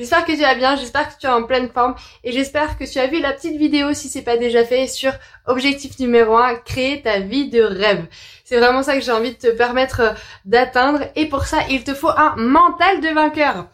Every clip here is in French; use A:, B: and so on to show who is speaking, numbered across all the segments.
A: J'espère que tu vas bien, j'espère que tu es en pleine forme et j'espère que tu as vu la petite vidéo si c'est pas déjà fait sur objectif numéro 1, créer ta vie de rêve. C'est vraiment ça que j'ai envie de te permettre euh, d'atteindre et pour ça, il te faut un mental de vainqueur.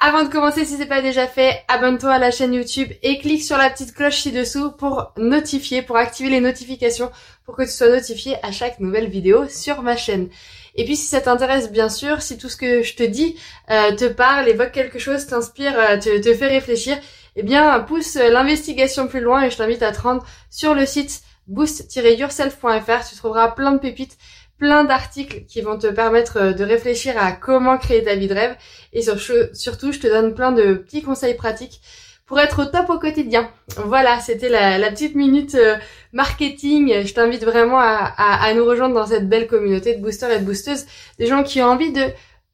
A: Avant de commencer, si c'est pas déjà fait, abonne-toi à la chaîne YouTube et clique sur la petite cloche ci-dessous pour notifier, pour activer les notifications, pour que tu sois notifié à chaque nouvelle vidéo sur ma chaîne. Et puis si ça t'intéresse bien sûr, si tout ce que je te dis euh, te parle, évoque quelque chose, t'inspire, euh, te, te, fait réfléchir, eh bien pousse l'investigation plus loin et je t'invite à te rendre sur le site boost-yourself.fr. Tu trouveras plein de pépites, plein d'articles qui vont te permettre euh, de réfléchir à comment créer ta vie de rêve et surtout je te donne plein de petits conseils pratiques pour être au top au quotidien. Voilà, c'était la, petite minute euh, marketing. Je t'invite vraiment à, nous rejoindre dans cette belle communauté de boosters et de boosteuses, des gens qui ont envie de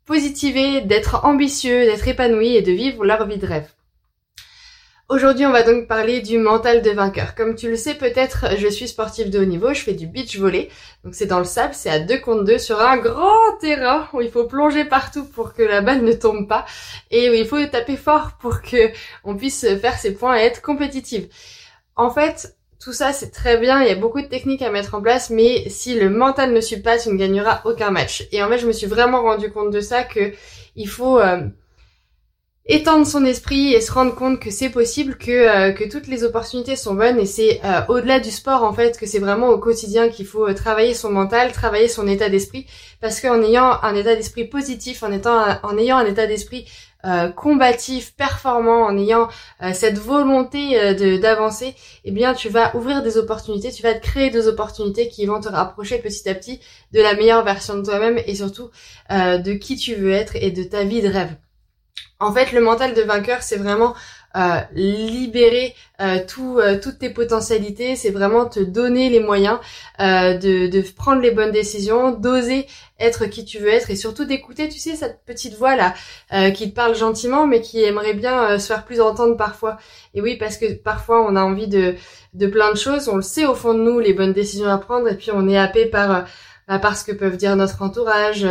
A: positiver, d'être ambitieux, d'être épanouis et de vivre leur vie de rêve. Aujourd'hui, on va donc parler du mental de vainqueur. Comme tu le sais peut-être, je suis sportive de haut niveau, je fais du beach volley. Donc c'est dans le sable, c'est à deux contre deux sur un grand terrain où il faut plonger partout pour que la balle ne tombe pas et où il faut taper fort pour que on puisse faire ses points et être compétitive. En fait, tout ça c'est très bien, il y a beaucoup de techniques à mettre en place, mais si le mental ne suit pas, tu ne gagneras aucun match. Et en fait, je me suis vraiment rendu compte de ça que il faut euh, étendre son esprit et se rendre compte que c'est possible, que, euh, que toutes les opportunités sont bonnes et c'est euh, au-delà du sport en fait que c'est vraiment au quotidien qu'il faut euh, travailler son mental, travailler son état d'esprit parce qu'en ayant un état d'esprit positif, en étant en ayant un état d'esprit combatif, performant, en ayant cette volonté d'avancer, eh bien tu vas ouvrir des opportunités, tu vas te créer des opportunités qui vont te rapprocher petit à petit de la meilleure version de toi-même et surtout de qui tu veux être et de ta vie de rêve. En fait, le mental de vainqueur, c'est vraiment euh, libérer euh, tout, euh, toutes tes potentialités, c'est vraiment te donner les moyens de, de, prendre les bonnes décisions, d'oser être qui tu veux être et surtout d'écouter, tu sais, cette petite voix là qui te parle gentiment mais qui aimerait bien se faire plus entendre parfois. Et oui, parce que parfois on a envie de, de plein de choses, on le sait au fond de nous, les bonnes décisions à prendre et puis on est happé par bah, parce que peuvent dire notre entourage,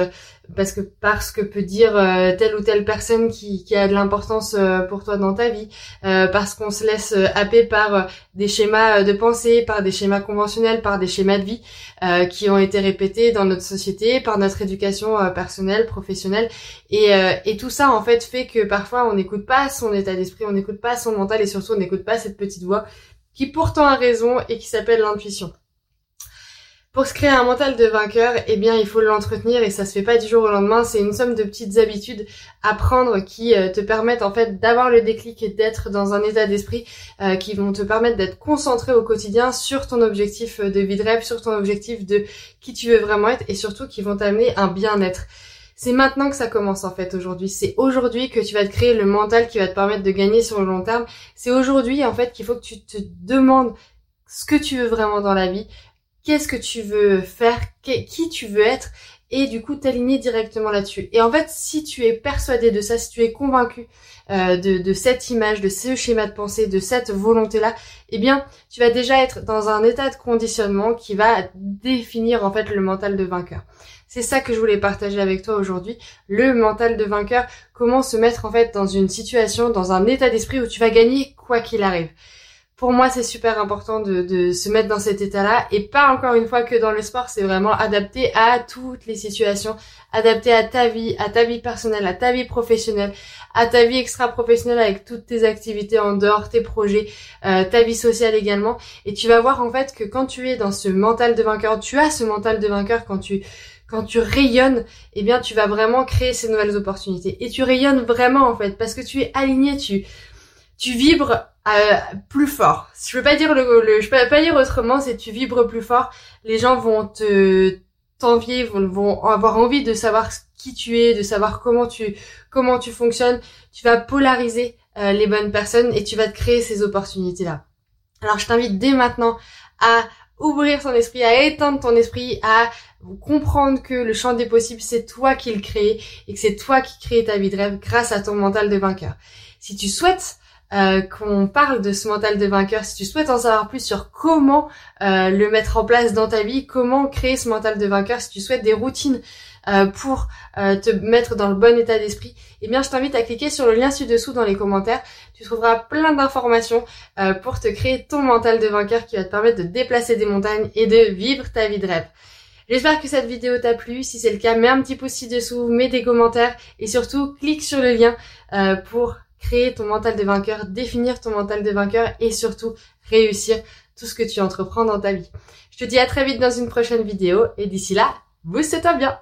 A: parce que parce que peut dire euh, telle ou telle personne qui, qui a de l'importance euh, pour toi dans ta vie, euh, parce qu'on se laisse happer par des schémas de pensée, par des schémas conventionnels, par des schémas de vie qui ont été répétés dans notre société, par notre éducation personnelle, professionnelle, et, et tout ça en fait fait que parfois on n'écoute pas son état d'esprit, on n'écoute pas son mental et surtout on n'écoute pas cette petite voix qui pourtant a raison et qui s'appelle l'intuition. Pour se créer un mental de vainqueur, eh bien, il faut l'entretenir et ça se fait pas du jour au lendemain. C'est une somme de petites habitudes à prendre qui euh, te permettent en fait d'avoir le déclic et d'être dans un état d'esprit euh, qui vont te permettre d'être concentré au quotidien sur ton objectif de vie de rêve, sur ton objectif de qui tu veux vraiment être et surtout qui vont t'amener un bien-être. C'est maintenant que ça commence en fait aujourd'hui. C'est aujourd'hui que tu vas te créer le mental qui va te permettre de gagner sur le long terme. C'est aujourd'hui en fait qu'il faut que tu te demandes ce que tu veux vraiment dans la vie, qu'est-ce que tu veux faire, qui tu veux être, et du coup t'aligner directement là-dessus. Et en fait, si tu es persuadé de ça, si tu es convaincu euh, de, cette image, de ce schéma de pensée, de cette volonté-là, eh bien, tu vas déjà être dans un état de conditionnement qui va définir en fait le mental de vainqueur. C'est ça que je voulais partager avec toi aujourd'hui, le mental de vainqueur, comment se mettre en fait dans une situation, dans un état d'esprit où tu vas gagner quoi qu'il arrive pour moi, c'est super important de, de, se mettre dans cet état-là et pas encore une fois que dans le sport, c'est vraiment adapté à toutes les situations, adapté à ta vie, à ta vie personnelle, à ta vie professionnelle, à ta vie extra-professionnelle avec toutes tes activités en dehors, tes projets, euh, ta vie sociale également. Et tu vas voir en fait que quand tu es dans ce mental de vainqueur, tu as ce mental de vainqueur quand tu quand tu rayonnes, eh bien tu vas vraiment créer ces nouvelles opportunités. Et tu rayonnes vraiment en fait parce que tu es aligné, tu tu vibres euh, plus fort. Je peux pas dire le, je peux pas dire autrement, c'est tu vibres plus fort. Les gens vont te t'envier, vont, vont avoir envie de savoir qui tu es, de savoir comment tu comment tu fonctionnes. Tu vas polariser euh, les bonnes personnes et tu vas te créer ces opportunités là. Alors je t'invite dès maintenant à ouvrir ton esprit, à éteindre ton esprit, à comprendre que le champ des possibles, c'est toi qui le crée et que c'est toi qui crée ta vie de rêve grâce à ton mental de vainqueur. Si tu souhaites euh, qu'on parle de ce mental de vainqueur, si tu souhaites en savoir plus sur comment euh, le mettre en place dans ta vie, comment créer ce mental de vainqueur, si tu souhaites des routines euh, pour te mettre dans le bon état d'esprit, eh bien je t'invite à cliquer sur le lien ci-dessous dans les commentaires. Tu trouveras plein d'informations pour te créer ton mental de vainqueur qui va te permettre de déplacer des montagnes et de vivre ta vie de rêve. J'espère que cette vidéo t'a plu. Si c'est le cas, mets un petit pouce ci-dessous, mets des commentaires et surtout clique sur le lien pour créer ton mental de vainqueur, définir ton mental de vainqueur et surtout réussir tout ce que tu entreprends dans ta vie. Je te dis à très vite dans une prochaine vidéo et d'ici là, booste-toi bien